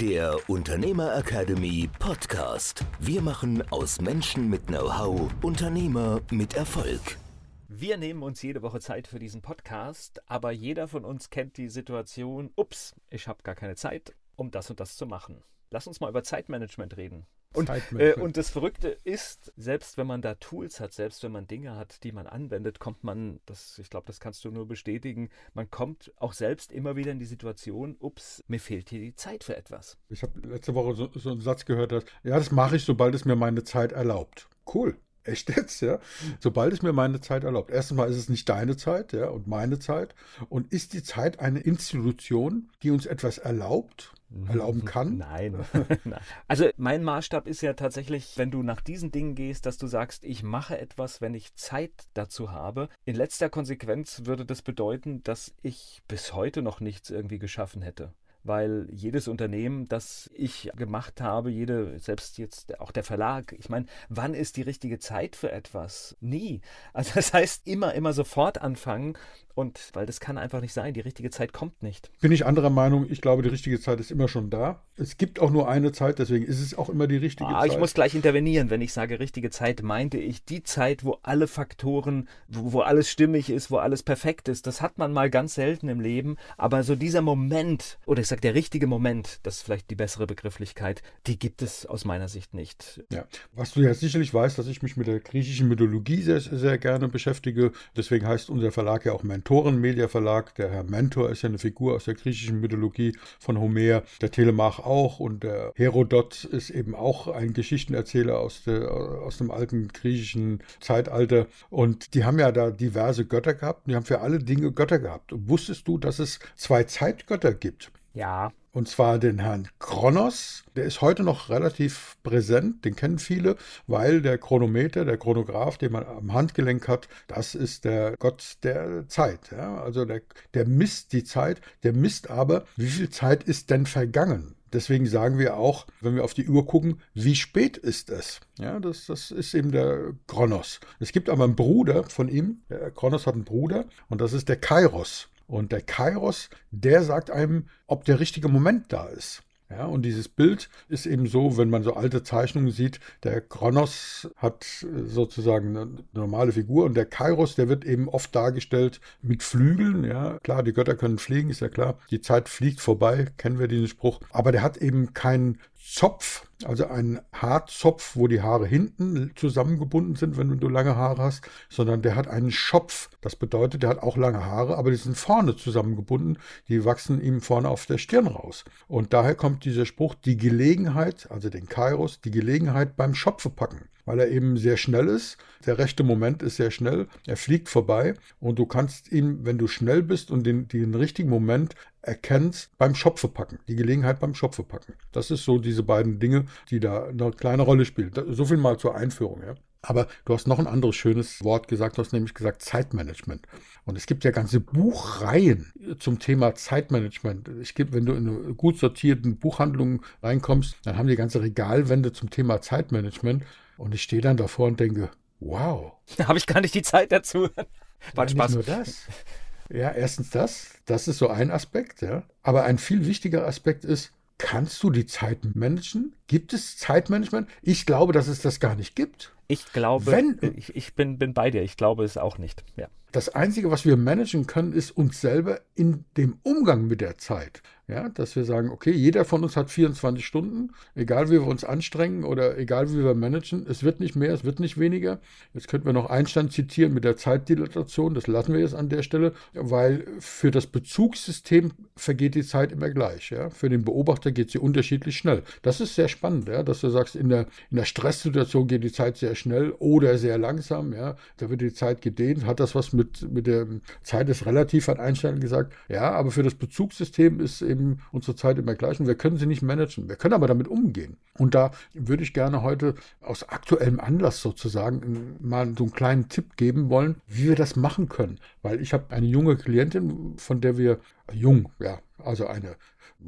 der Unternehmer Academy Podcast. Wir machen aus Menschen mit Know-how Unternehmer mit Erfolg. Wir nehmen uns jede Woche Zeit für diesen Podcast, aber jeder von uns kennt die Situation, ups, ich habe gar keine Zeit, um das und das zu machen. Lass uns mal über Zeitmanagement reden. Und, äh, und das Verrückte ist, selbst wenn man da Tools hat, selbst wenn man Dinge hat, die man anwendet, kommt man, das, ich glaube, das kannst du nur bestätigen, man kommt auch selbst immer wieder in die Situation, ups, mir fehlt hier die Zeit für etwas. Ich habe letzte Woche so, so einen Satz gehört, dass, ja, das mache ich, sobald es mir meine Zeit erlaubt. Cool. Echt jetzt, ja? Sobald es mir meine Zeit erlaubt. Erstens mal ist es nicht deine Zeit, ja, und meine Zeit. Und ist die Zeit eine Institution, die uns etwas erlaubt, erlauben kann? Nein. also mein Maßstab ist ja tatsächlich, wenn du nach diesen Dingen gehst, dass du sagst, ich mache etwas, wenn ich Zeit dazu habe. In letzter Konsequenz würde das bedeuten, dass ich bis heute noch nichts irgendwie geschaffen hätte weil jedes Unternehmen, das ich gemacht habe, jede, selbst jetzt auch der Verlag, ich meine, wann ist die richtige Zeit für etwas? Nie. Also das heißt, immer, immer sofort anfangen und weil das kann einfach nicht sein, die richtige Zeit kommt nicht. Bin ich anderer Meinung, ich glaube, die richtige Zeit ist immer schon da. Es gibt auch nur eine Zeit, deswegen ist es auch immer die richtige ah, Zeit. Ich muss gleich intervenieren, wenn ich sage richtige Zeit, meinte ich die Zeit, wo alle Faktoren, wo, wo alles stimmig ist, wo alles perfekt ist. Das hat man mal ganz selten im Leben, aber so dieser Moment, oder ich sage der richtige Moment, das ist vielleicht die bessere Begrifflichkeit, die gibt es aus meiner Sicht nicht. Ja, was du ja sicherlich weißt, dass ich mich mit der griechischen Mythologie sehr, sehr gerne beschäftige. Deswegen heißt unser Verlag ja auch Mentor. Mentoren Verlag. Der Herr Mentor ist ja eine Figur aus der griechischen Mythologie von Homer, der Telemach auch und der Herodot ist eben auch ein Geschichtenerzähler aus, der, aus dem alten griechischen Zeitalter. Und die haben ja da diverse Götter gehabt. Die haben für alle Dinge Götter gehabt. Und wusstest du, dass es zwei Zeitgötter gibt? Ja, und zwar den Herrn Kronos. Der ist heute noch relativ präsent, den kennen viele, weil der Chronometer, der Chronograph, den man am Handgelenk hat, das ist der Gott der Zeit. Ja? Also der, der misst die Zeit, der misst aber, wie viel Zeit ist denn vergangen. Deswegen sagen wir auch, wenn wir auf die Uhr gucken, wie spät ist es? Ja, das, das ist eben der Kronos. Es gibt aber einen Bruder von ihm. Der Kronos hat einen Bruder und das ist der Kairos. Und der Kairos, der sagt einem, ob der richtige Moment da ist. Ja, und dieses Bild ist eben so, wenn man so alte Zeichnungen sieht, der Kronos hat sozusagen eine normale Figur und der Kairos, der wird eben oft dargestellt mit Flügeln. Ja, klar, die Götter können fliegen, ist ja klar. Die Zeit fliegt vorbei, kennen wir diesen Spruch. Aber der hat eben keinen Zopf, also einen Haarzopf, wo die Haare hinten zusammengebunden sind, wenn du lange Haare hast, sondern der hat einen Schopf. Das bedeutet, der hat auch lange Haare, aber die sind vorne zusammengebunden. Die wachsen ihm vorne auf der Stirn raus. Und daher kommt dieser Spruch, die Gelegenheit, also den Kairos, die Gelegenheit beim Schopfe packen weil er eben sehr schnell ist. Der rechte Moment ist sehr schnell. Er fliegt vorbei und du kannst ihn, wenn du schnell bist und den, den richtigen Moment erkennst, beim Schopfe packen. Die Gelegenheit beim Schopfe packen. Das ist so diese beiden Dinge, die da eine kleine Rolle spielen. So viel mal zur Einführung. Ja. Aber du hast noch ein anderes schönes Wort gesagt, du hast nämlich gesagt Zeitmanagement. Und es gibt ja ganze Buchreihen zum Thema Zeitmanagement. Ich gebe, wenn du in eine gut sortierten Buchhandlung reinkommst, dann haben die ganze Regalwände zum Thema Zeitmanagement. Und ich stehe dann davor und denke, wow. Da habe ich gar nicht die Zeit dazu. War ja, Spaß. Nicht nur das. Ja, erstens das. Das ist so ein Aspekt, ja. Aber ein viel wichtiger Aspekt ist, kannst du die Zeit managen? Gibt es Zeitmanagement? Ich glaube, dass es das gar nicht gibt. Ich glaube, Wenn, ich, ich bin, bin bei dir. Ich glaube es auch nicht. Ja. Das Einzige, was wir managen können, ist uns selber in dem Umgang mit der Zeit. Ja, dass wir sagen, okay, jeder von uns hat 24 Stunden, egal wie wir uns anstrengen oder egal wie wir managen, es wird nicht mehr, es wird nicht weniger. Jetzt könnten wir noch Einstein zitieren mit der Zeitdilatation, das lassen wir jetzt an der Stelle, weil für das Bezugssystem vergeht die Zeit immer gleich. Ja? Für den Beobachter geht sie unterschiedlich schnell. Das ist sehr spannend, ja, dass du sagst, in der, in der Stresssituation geht die Zeit sehr schnell oder sehr langsam, ja, da wird die Zeit gedehnt. Hat das was mit, mit der Zeit ist relativ, hat Einstein gesagt. Ja, aber für das Bezugssystem ist eben unsere Zeit immer gleich und wir können sie nicht managen. Wir können aber damit umgehen. Und da würde ich gerne heute aus aktuellem Anlass sozusagen mal so einen kleinen Tipp geben wollen, wie wir das machen können. Weil ich habe eine junge Klientin, von der wir jung, ja, also eine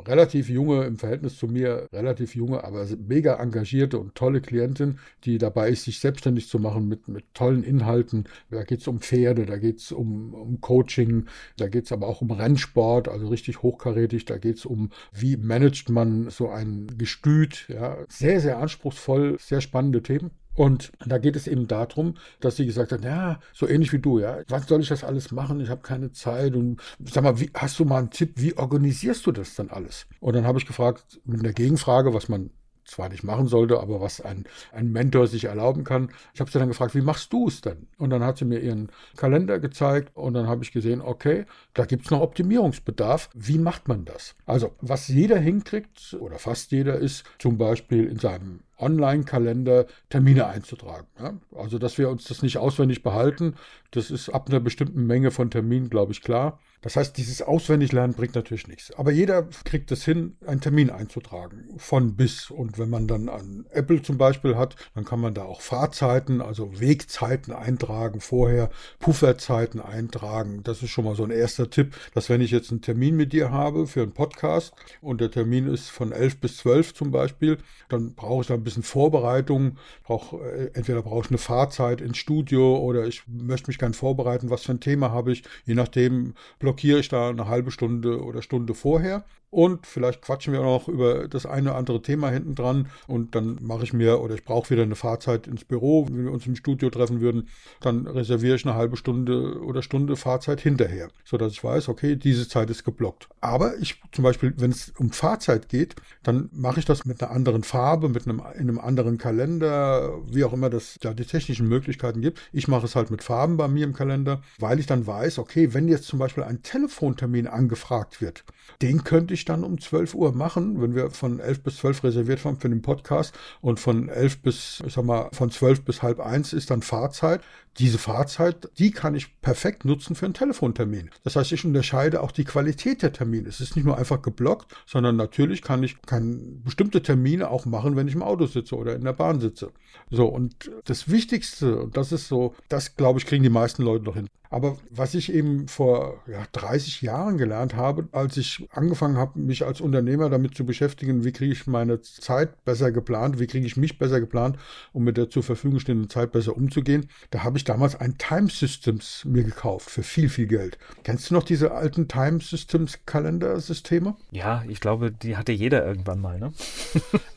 relativ junge, im Verhältnis zu mir relativ junge, aber mega engagierte und tolle Klientin, die dabei ist, sich selbstständig zu machen mit, mit tollen Inhalten. Da geht es um Pferde, da geht es um, um Coaching, da geht es aber auch um Rennsport, also richtig hochkarätig, da geht es um, wie managt man so ein Gestüt. Ja. Sehr, sehr anspruchsvoll, sehr spannende Themen. Und da geht es eben darum, dass sie gesagt hat, ja, so ähnlich wie du, ja, was soll ich das alles machen? Ich habe keine Zeit. Und sag mal, wie, hast du mal einen Tipp, wie organisierst du das dann alles? Und dann habe ich gefragt, mit einer Gegenfrage, was man zwar nicht machen sollte, aber was ein, ein Mentor sich erlauben kann. Ich habe sie dann gefragt, wie machst du es denn? Und dann hat sie mir ihren Kalender gezeigt und dann habe ich gesehen, okay, da gibt es noch Optimierungsbedarf. Wie macht man das? Also, was jeder hinkriegt, oder fast jeder, ist zum Beispiel in seinem Online-Kalender Termine einzutragen. Ja? Also, dass wir uns das nicht auswendig behalten, das ist ab einer bestimmten Menge von Terminen, glaube ich, klar. Das heißt, dieses Auswendiglernen bringt natürlich nichts. Aber jeder kriegt es hin, einen Termin einzutragen, von bis. Und wenn man dann an Apple zum Beispiel hat, dann kann man da auch Fahrzeiten, also Wegzeiten eintragen, vorher Pufferzeiten eintragen. Das ist schon mal so ein erster Tipp, dass wenn ich jetzt einen Termin mit dir habe für einen Podcast und der Termin ist von 11 bis 12 zum Beispiel, dann brauche ich da ein bisschen Vorbereitung. Brauch, äh, entweder brauche ich eine Fahrzeit ins Studio oder ich möchte mich gern vorbereiten, was für ein Thema habe ich. Je nachdem blockiere ich da eine halbe Stunde oder Stunde vorher. Und vielleicht quatschen wir noch über das eine oder andere Thema hinten dran. Und dann mache ich mir oder ich brauche wieder eine Fahrzeit ins Büro, wenn wir uns im Studio treffen würden. Dann reserviere ich eine halbe Stunde oder Stunde Fahrzeit hinterher, sodass ich weiß, okay, diese Zeit ist geblockt. Aber ich zum Beispiel, wenn es um Fahrzeit geht, dann mache ich das mit einer anderen Farbe, mit einem, in einem anderen Kalender, wie auch immer das da die technischen Möglichkeiten gibt. Ich mache es halt mit Farben bei mir im Kalender, weil ich dann weiß, okay, wenn jetzt zum Beispiel ein Telefontermin angefragt wird, den könnte ich dann um 12 Uhr machen, wenn wir von 11 bis 12 reserviert haben für den Podcast und von 11 bis, ich sag mal, von 12 bis halb eins ist dann Fahrzeit. Diese Fahrzeit, die kann ich perfekt nutzen für einen Telefontermin. Das heißt, ich unterscheide auch die Qualität der Termine. Es ist nicht nur einfach geblockt, sondern natürlich kann ich kann bestimmte Termine auch machen, wenn ich im Auto sitze oder in der Bahn sitze. So, und das Wichtigste, und das ist so, das glaube ich, kriegen die meisten Leute noch hin. Aber was ich eben vor ja, 30 Jahren gelernt habe, als ich angefangen habe, mich als Unternehmer damit zu beschäftigen, wie kriege ich meine Zeit besser geplant, wie kriege ich mich besser geplant, um mit der zur Verfügung stehenden Zeit besser umzugehen, da habe ich damals ein Time Systems mir gekauft für viel, viel Geld. Kennst du noch diese alten Time Systems Kalendersysteme? Ja, ich glaube, die hatte jeder irgendwann mal, ne?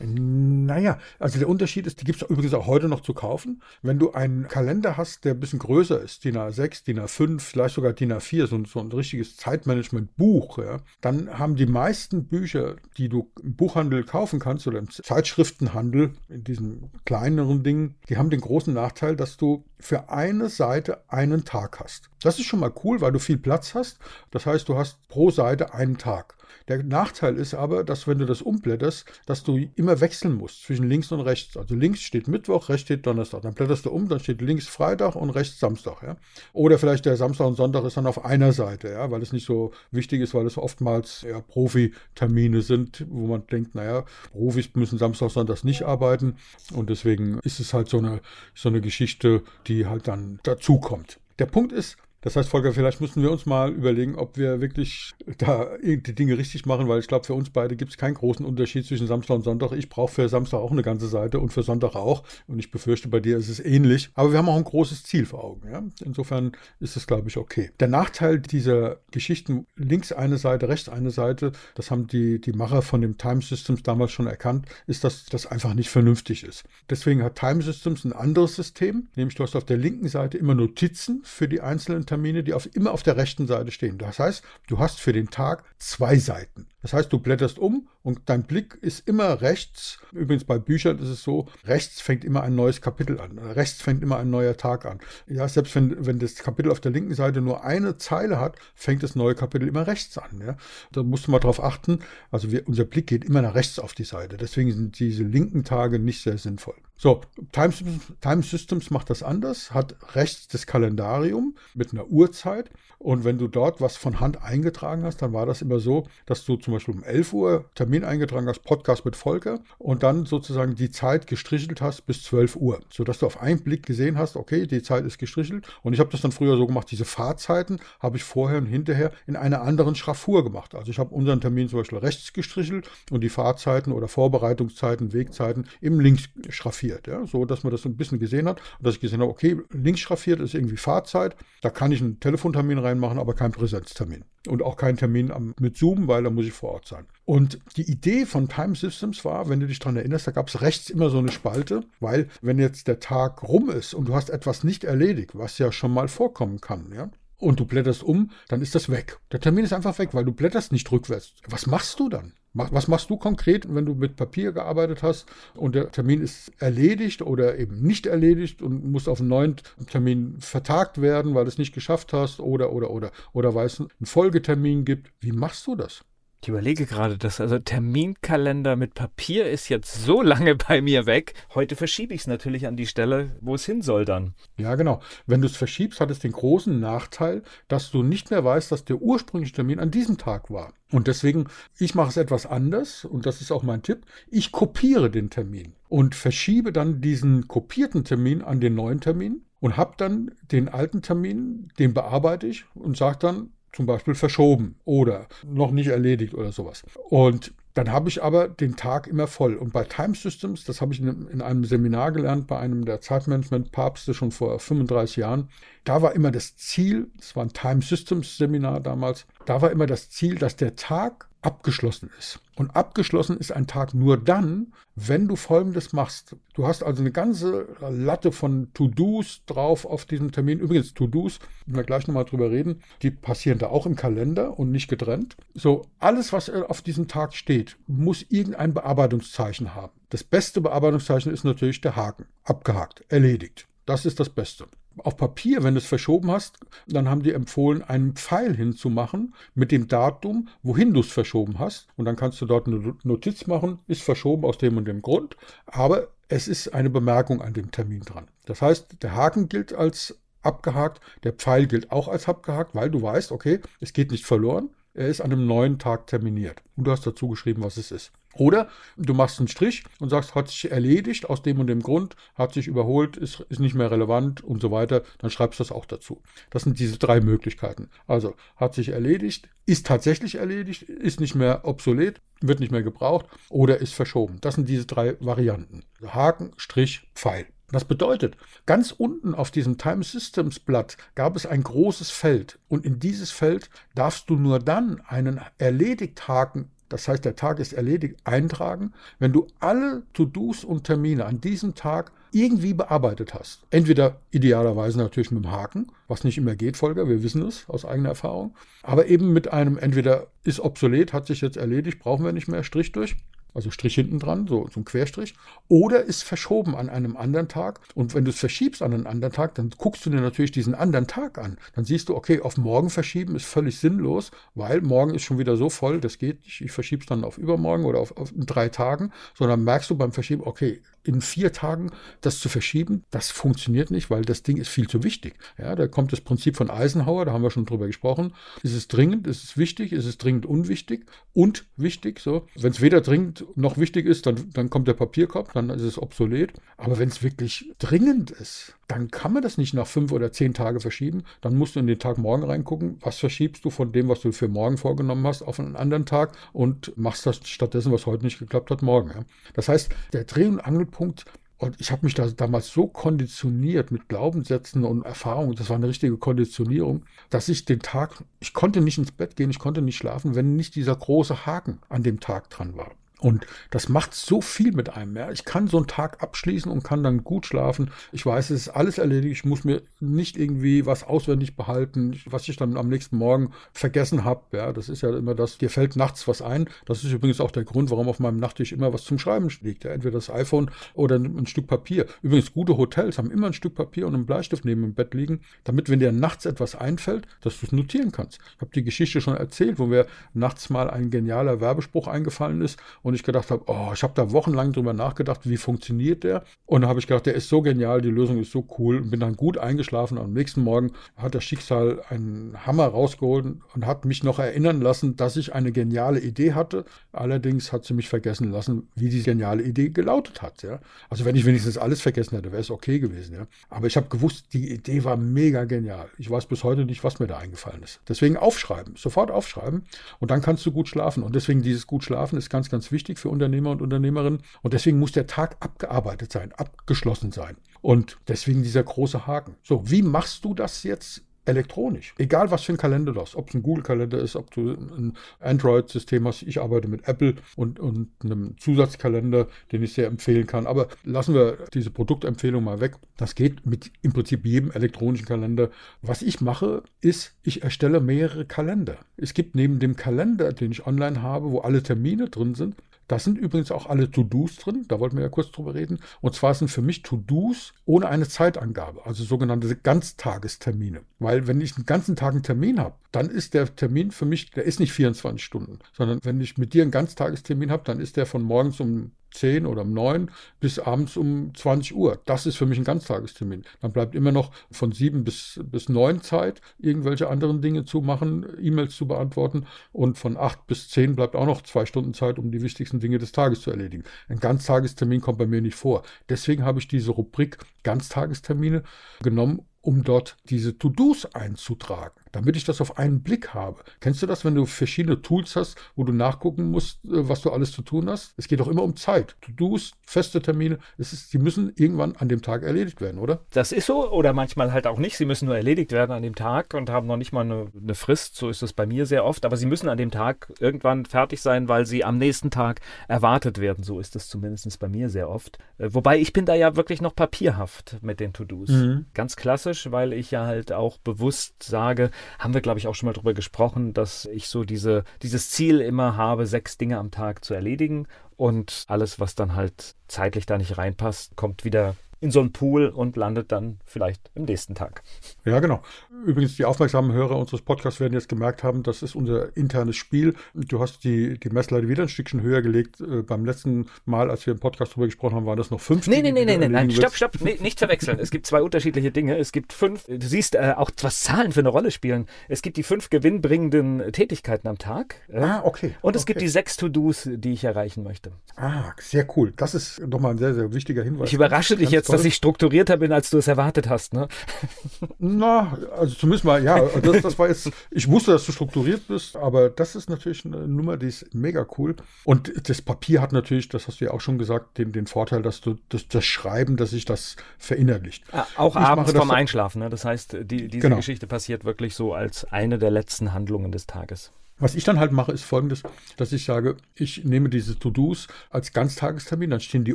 naja, also der Unterschied ist, die gibt es übrigens auch heute noch zu kaufen. Wenn du einen Kalender hast, der ein bisschen größer ist, DIN A6, DIN A5, vielleicht sogar DIN A4, so, so ein richtiges Zeitmanagement-Buch, ja, dann haben die meisten Bücher, die du im Buchhandel kaufen kannst oder im Zeitschriftenhandel, in diesen kleineren Dingen, die haben den großen Nachteil, dass du für eine Seite einen Tag hast. Das ist schon mal cool, weil du viel Platz hast. Das heißt, du hast pro Seite einen Tag. Der Nachteil ist aber, dass wenn du das umblätterst, dass du immer wechseln musst zwischen links und rechts. Also links steht Mittwoch, rechts steht Donnerstag. Dann blätterst du um, dann steht links Freitag und rechts Samstag. Ja? Oder vielleicht der Samstag und Sonntag ist dann auf einer Seite, ja? weil es nicht so wichtig ist, weil es oftmals ja, Profi-Termine sind, wo man denkt, naja, Profis müssen Samstag, Sonntag nicht arbeiten. Und deswegen ist es halt so eine, so eine Geschichte, die halt dann dazukommt. Der Punkt ist, das heißt, Volker, vielleicht müssen wir uns mal überlegen, ob wir wirklich da die Dinge richtig machen, weil ich glaube, für uns beide gibt es keinen großen Unterschied zwischen Samstag und Sonntag. Ich brauche für Samstag auch eine ganze Seite und für Sonntag auch. Und ich befürchte, bei dir ist es ähnlich. Aber wir haben auch ein großes Ziel vor Augen. Ja? Insofern ist es, glaube ich, okay. Der Nachteil dieser Geschichten, links eine Seite, rechts eine Seite, das haben die, die Macher von dem Time Systems damals schon erkannt, ist, dass das einfach nicht vernünftig ist. Deswegen hat Time Systems ein anderes System, nämlich du hast auf der linken Seite immer Notizen für die einzelnen Termine Termine, die auf, immer auf der rechten Seite stehen. Das heißt, du hast für den Tag zwei Seiten. Das heißt, du blätterst um und dein Blick ist immer rechts. Übrigens bei Büchern ist es so, rechts fängt immer ein neues Kapitel an. Rechts fängt immer ein neuer Tag an. Ja, selbst wenn, wenn das Kapitel auf der linken Seite nur eine Zeile hat, fängt das neue Kapitel immer rechts an. Ja? Da musst du mal drauf achten. Also wir, unser Blick geht immer nach rechts auf die Seite. Deswegen sind diese linken Tage nicht sehr sinnvoll. So, Time, Time Systems macht das anders, hat rechts das Kalendarium mit einer Uhrzeit. Und wenn du dort was von Hand eingetragen hast, dann war das immer so, dass du zum Beispiel um 11 Uhr Termin eingetragen hast, Podcast mit Volker, und dann sozusagen die Zeit gestrichelt hast bis 12 Uhr, sodass du auf einen Blick gesehen hast, okay, die Zeit ist gestrichelt. Und ich habe das dann früher so gemacht, diese Fahrzeiten habe ich vorher und hinterher in einer anderen Schraffur gemacht. Also ich habe unseren Termin zum Beispiel rechts gestrichelt und die Fahrzeiten oder Vorbereitungszeiten, Wegzeiten im links schraffiert schraffiert, ja, so dass man das ein bisschen gesehen hat und dass ich gesehen habe, okay, links schraffiert ist irgendwie Fahrzeit, da kann ich einen Telefontermin reinmachen, aber keinen Präsenztermin und auch keinen Termin mit Zoom, weil da muss ich vor Ort sein. Und die Idee von Time Systems war, wenn du dich daran erinnerst, da gab es rechts immer so eine Spalte, weil wenn jetzt der Tag rum ist und du hast etwas nicht erledigt, was ja schon mal vorkommen kann, ja, und du blätterst um, dann ist das weg. Der Termin ist einfach weg, weil du blätterst nicht rückwärts. Was machst du dann? Was machst du konkret, wenn du mit Papier gearbeitet hast und der Termin ist erledigt oder eben nicht erledigt und muss auf einen neuen Termin vertagt werden, weil du es nicht geschafft hast oder, oder, oder, oder weil es einen Folgetermin gibt? Wie machst du das? Ich überlege gerade, dass also Terminkalender mit Papier ist jetzt so lange bei mir weg. Heute verschiebe ich es natürlich an die Stelle, wo es hin soll dann. Ja, genau. Wenn du es verschiebst, hat es den großen Nachteil, dass du nicht mehr weißt, dass der ursprüngliche Termin an diesem Tag war. Und deswegen, ich mache es etwas anders und das ist auch mein Tipp. Ich kopiere den Termin und verschiebe dann diesen kopierten Termin an den neuen Termin und habe dann den alten Termin, den bearbeite ich und sage dann, zum Beispiel verschoben oder noch nicht erledigt oder sowas. Und dann habe ich aber den Tag immer voll. Und bei Time Systems, das habe ich in, in einem Seminar gelernt, bei einem der Zeitmanagement-Papste schon vor 35 Jahren, da war immer das Ziel, das war ein Time Systems Seminar damals, da war immer das Ziel, dass der Tag abgeschlossen ist. Und abgeschlossen ist ein Tag nur dann, wenn du Folgendes machst. Du hast also eine ganze Latte von To-Dos drauf auf diesem Termin. Übrigens, To-Dos, wenn wir gleich nochmal drüber reden, die passieren da auch im Kalender und nicht getrennt. So, alles, was auf diesem Tag steht, muss irgendein Bearbeitungszeichen haben. Das beste Bearbeitungszeichen ist natürlich der Haken. Abgehakt, erledigt. Das ist das Beste auf Papier, wenn du es verschoben hast, dann haben die empfohlen, einen Pfeil hinzumachen mit dem Datum, wohin du es verschoben hast. Und dann kannst du dort eine Notiz machen, ist verschoben aus dem und dem Grund. Aber es ist eine Bemerkung an dem Termin dran. Das heißt, der Haken gilt als abgehakt, der Pfeil gilt auch als abgehakt, weil du weißt, okay, es geht nicht verloren, er ist an einem neuen Tag terminiert. Und du hast dazu geschrieben, was es ist. Oder du machst einen Strich und sagst, hat sich erledigt, aus dem und dem Grund, hat sich überholt, ist, ist nicht mehr relevant und so weiter, dann schreibst du das auch dazu. Das sind diese drei Möglichkeiten. Also hat sich erledigt, ist tatsächlich erledigt, ist nicht mehr obsolet, wird nicht mehr gebraucht oder ist verschoben. Das sind diese drei Varianten. Haken, Strich, Pfeil. Das bedeutet, ganz unten auf diesem Time Systems Blatt gab es ein großes Feld. Und in dieses Feld darfst du nur dann einen erledigt Haken das heißt, der Tag ist erledigt, eintragen, wenn du alle To-Dos und Termine an diesem Tag irgendwie bearbeitet hast. Entweder idealerweise natürlich mit dem Haken, was nicht immer geht, Volker, wir wissen es aus eigener Erfahrung, aber eben mit einem entweder ist obsolet, hat sich jetzt erledigt, brauchen wir nicht mehr, Strich durch, also Strich hinten dran, so, so ein Querstrich, oder ist verschoben an einem anderen Tag. Und wenn du es verschiebst an einen anderen Tag, dann guckst du dir natürlich diesen anderen Tag an. Dann siehst du, okay, auf morgen verschieben ist völlig sinnlos, weil morgen ist schon wieder so voll, das geht nicht. Ich verschiebe es dann auf übermorgen oder auf, auf drei Tagen, sondern merkst du beim Verschieben, okay, in vier Tagen das zu verschieben, das funktioniert nicht, weil das Ding ist viel zu wichtig. Ja, da kommt das Prinzip von Eisenhower, da haben wir schon drüber gesprochen. Ist es dringend, ist es wichtig, ist es dringend unwichtig und wichtig, so. Wenn es weder dringend noch wichtig ist, dann, dann kommt der Papierkorb, dann ist es obsolet. Aber wenn es wirklich dringend ist, dann kann man das nicht nach fünf oder zehn Tage verschieben. Dann musst du in den Tag morgen reingucken, was verschiebst du von dem, was du für morgen vorgenommen hast, auf einen anderen Tag und machst das stattdessen, was heute nicht geklappt hat, morgen. Ja. Das heißt, der Dreh- und Angelpunkt und ich habe mich da damals so konditioniert mit Glaubenssätzen und Erfahrungen, das war eine richtige Konditionierung, dass ich den Tag, ich konnte nicht ins Bett gehen, ich konnte nicht schlafen, wenn nicht dieser große Haken an dem Tag dran war. Und das macht so viel mit einem. Ja. Ich kann so einen Tag abschließen und kann dann gut schlafen. Ich weiß, es ist alles erledigt. Ich muss mir nicht irgendwie was auswendig behalten, was ich dann am nächsten Morgen vergessen habe. Ja, das ist ja immer das, dir fällt nachts was ein. Das ist übrigens auch der Grund, warum auf meinem Nachttisch immer was zum Schreiben liegt. Ja. Entweder das iPhone oder ein Stück Papier. Übrigens, gute Hotels haben immer ein Stück Papier und einen Bleistift neben dem Bett liegen, damit, wenn dir nachts etwas einfällt, dass du es notieren kannst. Ich habe die Geschichte schon erzählt, wo mir nachts mal ein genialer Werbespruch eingefallen ist und ich gedacht habe, oh, ich habe da wochenlang drüber nachgedacht, wie funktioniert der? Und da habe ich gedacht, der ist so genial, die Lösung ist so cool und bin dann gut eingeschlafen. Am nächsten Morgen hat das Schicksal einen Hammer rausgeholt und hat mich noch erinnern lassen, dass ich eine geniale Idee hatte. Allerdings hat sie mich vergessen lassen, wie die geniale Idee gelautet hat. Ja? Also wenn ich wenigstens alles vergessen hätte, wäre es okay gewesen. Ja? Aber ich habe gewusst, die Idee war mega genial. Ich weiß bis heute nicht, was mir da eingefallen ist. Deswegen aufschreiben, sofort aufschreiben und dann kannst du gut schlafen. Und deswegen dieses gut schlafen ist ganz, ganz wichtig für Unternehmer und Unternehmerinnen. Und deswegen muss der Tag abgearbeitet sein, abgeschlossen sein. Und deswegen dieser große Haken. So, wie machst du das jetzt elektronisch. Egal, was für ein Kalender du hast. Ob es ein Google-Kalender ist, ob du ein Android-System hast. Ich arbeite mit Apple und, und einem Zusatzkalender, den ich sehr empfehlen kann. Aber lassen wir diese Produktempfehlung mal weg. Das geht mit im Prinzip jedem elektronischen Kalender. Was ich mache, ist, ich erstelle mehrere Kalender. Es gibt neben dem Kalender, den ich online habe, wo alle Termine drin sind, da sind übrigens auch alle To-Dos drin, da wollten wir ja kurz drüber reden. Und zwar sind für mich To-Dos ohne eine Zeitangabe, also sogenannte Ganztagestermine. Weil wenn ich einen ganzen Tag einen Termin habe, dann ist der Termin für mich, der ist nicht 24 Stunden, sondern wenn ich mit dir einen Ganztagestermin habe, dann ist der von morgens um 10 oder um 9 bis abends um 20 Uhr. Das ist für mich ein Ganztagestermin. Dann bleibt immer noch von 7 bis, bis 9 Zeit, irgendwelche anderen Dinge zu machen, E-Mails zu beantworten. Und von 8 bis 10 bleibt auch noch zwei Stunden Zeit, um die wichtigsten Dinge des Tages zu erledigen. Ein Ganztagestermin kommt bei mir nicht vor. Deswegen habe ich diese Rubrik Ganztagestermine genommen, um dort diese To-Dos einzutragen damit ich das auf einen Blick habe. Kennst du das, wenn du verschiedene Tools hast, wo du nachgucken musst, äh, was du alles zu tun hast? Es geht doch immer um Zeit. To-Dos, feste Termine, es ist, die müssen irgendwann an dem Tag erledigt werden, oder? Das ist so oder manchmal halt auch nicht. Sie müssen nur erledigt werden an dem Tag und haben noch nicht mal eine, eine Frist. So ist es bei mir sehr oft. Aber sie müssen an dem Tag irgendwann fertig sein, weil sie am nächsten Tag erwartet werden. So ist es zumindest bei mir sehr oft. Äh, wobei ich bin da ja wirklich noch papierhaft mit den To-Dos. Mhm. Ganz klassisch, weil ich ja halt auch bewusst sage, haben wir, glaube ich, auch schon mal drüber gesprochen, dass ich so diese, dieses Ziel immer habe, sechs Dinge am Tag zu erledigen. Und alles, was dann halt zeitlich da nicht reinpasst, kommt wieder in so einen Pool und landet dann vielleicht im nächsten Tag. Ja, genau. Übrigens, die aufmerksamen Hörer unseres Podcasts werden jetzt gemerkt haben, das ist unser internes Spiel. Du hast die, die Messlatte wieder ein Stückchen höher gelegt. Äh, beim letzten Mal, als wir im Podcast darüber gesprochen haben, waren das noch fünf. Nee, nee, nee, nee, nee, nein, stopp, stopp, nee, nicht verwechseln. es gibt zwei unterschiedliche Dinge. Es gibt fünf, du siehst äh, auch, was Zahlen für eine Rolle spielen. Es gibt die fünf gewinnbringenden Tätigkeiten am Tag. Äh, ah, okay. Und es okay. gibt die sechs To-Dos, die ich erreichen möchte. Ah, sehr cool. Das ist nochmal ein sehr, sehr wichtiger Hinweis. Ich überrasche dich jetzt, toll. dass ich strukturierter bin, als du es erwartet hast, ne? Na, also zumindest mal, ja, das, das war jetzt, ich wusste, dass du strukturiert bist, aber das ist natürlich eine Nummer, die ist mega cool. Und das Papier hat natürlich, das hast du ja auch schon gesagt, den, den Vorteil, dass du das, das Schreiben, dass sich das verinnerlicht. Auch ich abends vorm Einschlafen, ne? Das heißt, die, diese genau. Geschichte passiert wirklich so als eine der letzten Handlungen des Tages. Was ich dann halt mache, ist folgendes, dass ich sage, ich nehme diese To-Dos als Ganztagestermin, dann stehen die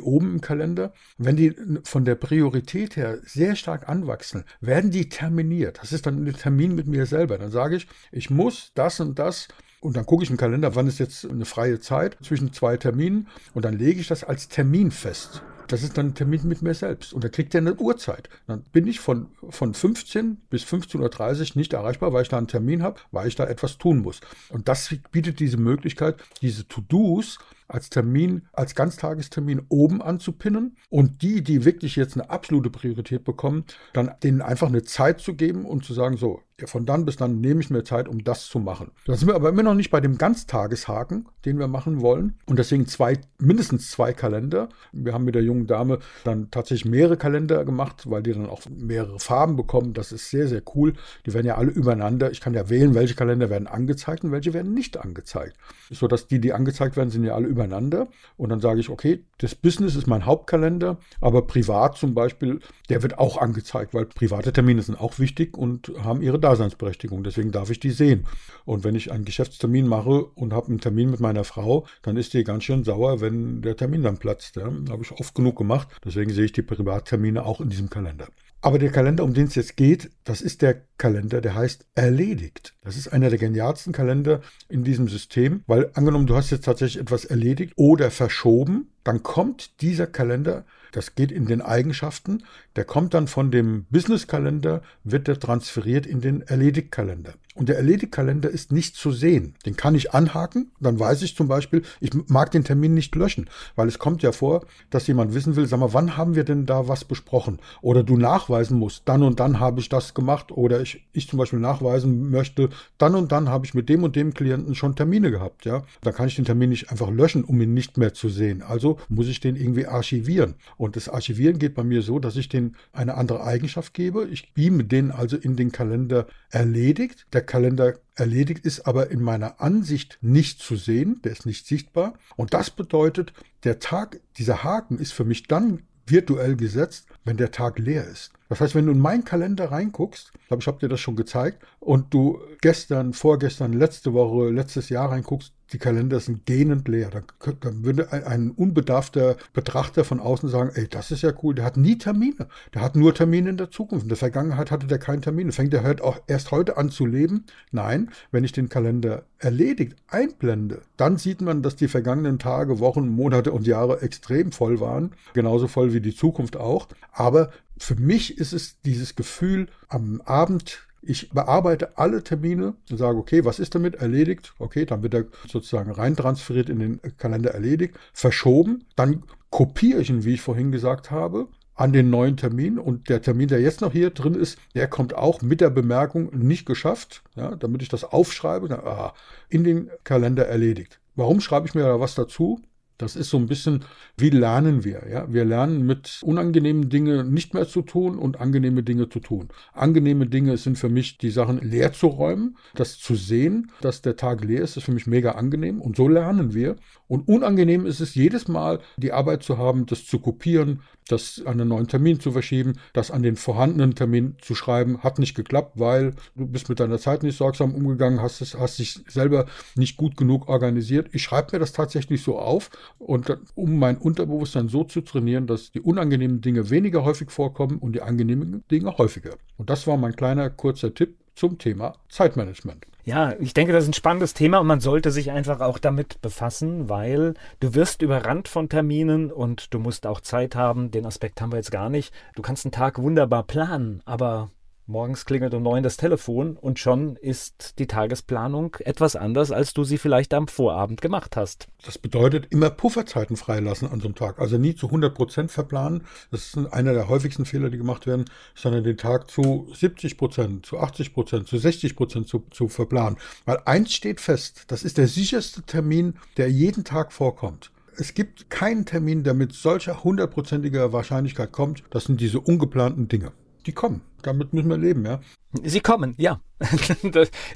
oben im Kalender. Wenn die von der Priorität her sehr stark anwachsen, werden die terminiert. Das ist dann ein Termin mit mir selber. Dann sage ich, ich muss das und das und dann gucke ich im Kalender, wann ist jetzt eine freie Zeit zwischen zwei Terminen und dann lege ich das als Termin fest. Das ist dann ein Termin mit mir selbst. Und da kriegt er eine Uhrzeit. Dann bin ich von, von 15 bis 15.30 Uhr nicht erreichbar, weil ich da einen Termin habe, weil ich da etwas tun muss. Und das bietet diese Möglichkeit, diese To-Dos als Termin, als Ganztagestermin oben anzupinnen und die, die wirklich jetzt eine absolute Priorität bekommen, dann denen einfach eine Zeit zu geben und zu sagen, so, von dann bis dann nehme ich mir Zeit, um das zu machen. Da sind wir aber immer noch nicht bei dem Ganztageshaken, den wir machen wollen. Und deswegen zwei, mindestens zwei Kalender. Wir haben mit der jungen Dame dann tatsächlich mehrere Kalender gemacht, weil die dann auch mehrere Farben bekommen. Das ist sehr, sehr cool. Die werden ja alle übereinander. Ich kann ja wählen, welche Kalender werden angezeigt und welche werden nicht angezeigt. So dass die, die angezeigt werden, sind ja alle übereinander und dann sage ich, okay, das Business ist mein Hauptkalender, aber privat zum Beispiel, der wird auch angezeigt, weil private Termine sind auch wichtig und haben ihre Daseinsberechtigung. Deswegen darf ich die sehen. Und wenn ich einen Geschäftstermin mache und habe einen Termin mit meiner Frau, dann ist die ganz schön sauer, wenn der Termin dann platzt. Ja. Habe ich oft genug gemacht. Deswegen sehe ich die Privattermine auch in diesem Kalender. Aber der Kalender, um den es jetzt geht, das ist der Kalender, der heißt erledigt. Das ist einer der genialsten Kalender in diesem System, weil angenommen, du hast jetzt tatsächlich etwas erledigt oder verschoben, dann kommt dieser Kalender, das geht in den Eigenschaften, der kommt dann von dem Business-Kalender, wird der transferiert in den Erledigt-Kalender. Und der Erledigt-Kalender ist nicht zu sehen. Den kann ich anhaken, dann weiß ich zum Beispiel, ich mag den Termin nicht löschen, weil es kommt ja vor, dass jemand wissen will, sag mal, wann haben wir denn da was besprochen? Oder du nachweisen musst, dann und dann habe ich das gemacht. Oder ich, ich zum Beispiel nachweisen möchte, dann und dann habe ich mit dem und dem Klienten schon Termine gehabt. Ja, da kann ich den Termin nicht einfach löschen, um ihn nicht mehr zu sehen. Also muss ich den irgendwie archivieren. Und das Archivieren geht bei mir so, dass ich den eine andere Eigenschaft gebe. Ich beame den also in den Kalender erledigt. Der Kalender erledigt ist aber in meiner Ansicht nicht zu sehen, der ist nicht sichtbar. Und das bedeutet, der Tag, dieser Haken ist für mich dann virtuell gesetzt, wenn der Tag leer ist. Das heißt, wenn du in meinen Kalender reinguckst, glaube, ich habe dir das schon gezeigt, und du gestern, vorgestern, letzte Woche, letztes Jahr reinguckst, die Kalender sind gähnend leer. Dann, dann würde ein, unbedarfter Betrachter von außen sagen, ey, das ist ja cool, der hat nie Termine. Der hat nur Termine in der Zukunft. In der Vergangenheit hatte der keine Termine. Fängt er halt auch erst heute an zu leben? Nein, wenn ich den Kalender erledigt einblende, dann sieht man, dass die vergangenen Tage, Wochen, Monate und Jahre extrem voll waren. Genauso voll wie die Zukunft auch. Aber für mich ist es dieses Gefühl, am Abend ich bearbeite alle Termine und sage, okay, was ist damit erledigt? Okay, dann wird er sozusagen reintransferiert in den Kalender erledigt, verschoben. Dann kopiere ich ihn, wie ich vorhin gesagt habe, an den neuen Termin. Und der Termin, der jetzt noch hier drin ist, der kommt auch mit der Bemerkung nicht geschafft, ja, damit ich das aufschreibe, dann, ah, in den Kalender erledigt. Warum schreibe ich mir da was dazu? Das ist so ein bisschen, wie lernen wir? Ja? Wir lernen mit unangenehmen Dingen nicht mehr zu tun und angenehme Dinge zu tun. Angenehme Dinge sind für mich die Sachen leer zu räumen, das zu sehen, dass der Tag leer ist, ist für mich mega angenehm und so lernen wir. Und unangenehm ist es jedes Mal, die Arbeit zu haben, das zu kopieren, das an einen neuen Termin zu verschieben, das an den vorhandenen Termin zu schreiben, hat nicht geklappt, weil du bist mit deiner Zeit nicht sorgsam umgegangen, hast, es, hast dich selber nicht gut genug organisiert. Ich schreibe mir das tatsächlich so auf und um mein Unterbewusstsein so zu trainieren, dass die unangenehmen Dinge weniger häufig vorkommen und die angenehmen Dinge häufiger. Und das war mein kleiner kurzer Tipp zum Thema Zeitmanagement. Ja, ich denke, das ist ein spannendes Thema und man sollte sich einfach auch damit befassen, weil du wirst überrannt von Terminen und du musst auch Zeit haben. Den Aspekt haben wir jetzt gar nicht. Du kannst einen Tag wunderbar planen, aber Morgens klingelt um neun das Telefon und schon ist die Tagesplanung etwas anders, als du sie vielleicht am Vorabend gemacht hast. Das bedeutet immer Pufferzeiten freilassen an so einem Tag. Also nie zu 100 Prozent verplanen. Das ist einer der häufigsten Fehler, die gemacht werden, sondern den Tag zu 70 Prozent, zu 80 Prozent, zu 60 Prozent zu, zu verplanen. Weil eins steht fest, das ist der sicherste Termin, der jeden Tag vorkommt. Es gibt keinen Termin, der mit solcher hundertprozentiger Wahrscheinlichkeit kommt. Das sind diese ungeplanten Dinge. Die kommen damit müssen wir leben, ja. Sie kommen, ja.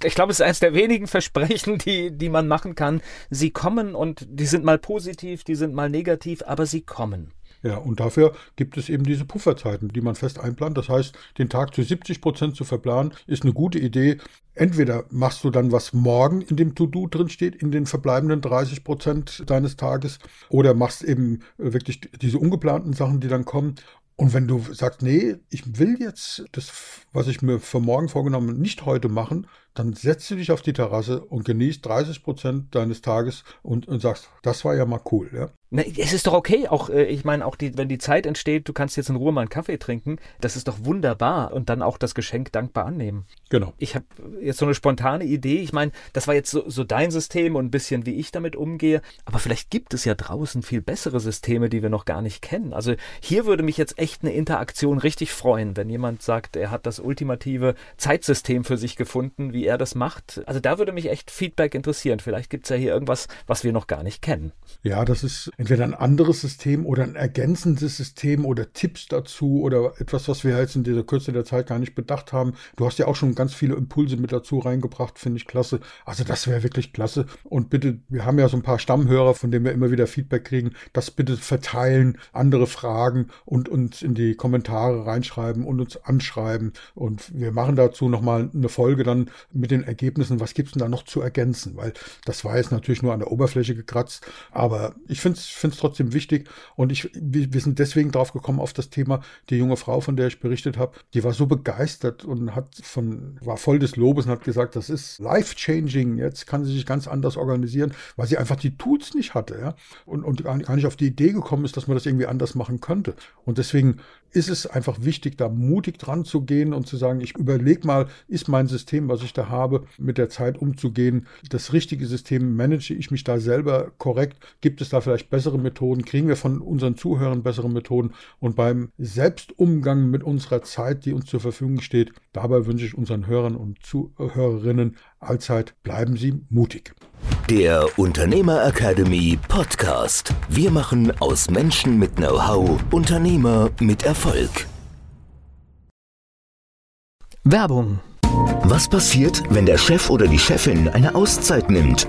ich glaube, es ist eines der wenigen Versprechen, die, die man machen kann. Sie kommen und die sind mal positiv, die sind mal negativ, aber sie kommen. Ja, und dafür gibt es eben diese Pufferzeiten, die man fest einplant. Das heißt, den Tag zu 70 Prozent zu verplanen, ist eine gute Idee. Entweder machst du dann, was morgen in dem To-Do drin steht, in den verbleibenden 30 Prozent deines Tages, oder machst eben wirklich diese ungeplanten Sachen, die dann kommen. Und wenn du sagst, nee, ich will jetzt das, was ich mir für morgen vorgenommen, nicht heute machen, dann setzt du dich auf die Terrasse und genießt 30 Prozent deines Tages und, und sagst, das war ja mal cool. Ja? Na, es ist doch okay, auch äh, ich meine, auch die, wenn die Zeit entsteht, du kannst jetzt in Ruhe mal einen Kaffee trinken, das ist doch wunderbar und dann auch das Geschenk dankbar annehmen. Genau. Ich habe jetzt so eine spontane Idee, ich meine, das war jetzt so, so dein System und ein bisschen, wie ich damit umgehe, aber vielleicht gibt es ja draußen viel bessere Systeme, die wir noch gar nicht kennen. Also hier würde mich jetzt echt eine Interaktion richtig freuen, wenn jemand sagt, er hat das ultimative Zeitsystem für sich gefunden, wie er das macht. Also da würde mich echt Feedback interessieren. Vielleicht gibt es ja hier irgendwas, was wir noch gar nicht kennen. Ja, das ist entweder ein anderes System oder ein ergänzendes System oder Tipps dazu oder etwas, was wir jetzt in dieser Kürze der Zeit gar nicht bedacht haben. Du hast ja auch schon ganz viele Impulse mit dazu reingebracht, finde ich klasse. Also das wäre wirklich klasse. Und bitte, wir haben ja so ein paar Stammhörer, von denen wir immer wieder Feedback kriegen, das bitte verteilen, andere Fragen und uns in die Kommentare reinschreiben und uns anschreiben. Und wir machen dazu nochmal eine Folge dann mit den Ergebnissen, was gibt es denn da noch zu ergänzen, weil das war jetzt natürlich nur an der Oberfläche gekratzt, aber ich finde es trotzdem wichtig und ich, wir sind deswegen drauf gekommen auf das Thema, die junge Frau, von der ich berichtet habe, die war so begeistert und hat von, war voll des Lobes und hat gesagt, das ist life-changing, jetzt kann sie sich ganz anders organisieren, weil sie einfach die Tools nicht hatte, ja, und, und gar nicht auf die Idee gekommen ist, dass man das irgendwie anders machen könnte. Und deswegen ist es einfach wichtig, da mutig dran zu gehen und zu sagen, ich überlege mal, ist mein System, was ich da habe, mit der Zeit umzugehen, das richtige System, manage ich mich da selber korrekt, gibt es da vielleicht bessere Methoden, kriegen wir von unseren Zuhörern bessere Methoden und beim Selbstumgang mit unserer Zeit, die uns zur Verfügung steht, dabei wünsche ich unseren Hörern und Zuhörerinnen allzeit, bleiben Sie mutig. Der Unternehmer Academy Podcast. Wir machen aus Menschen mit Know-how Unternehmer mit Erfolg. Werbung. Was passiert, wenn der Chef oder die Chefin eine Auszeit nimmt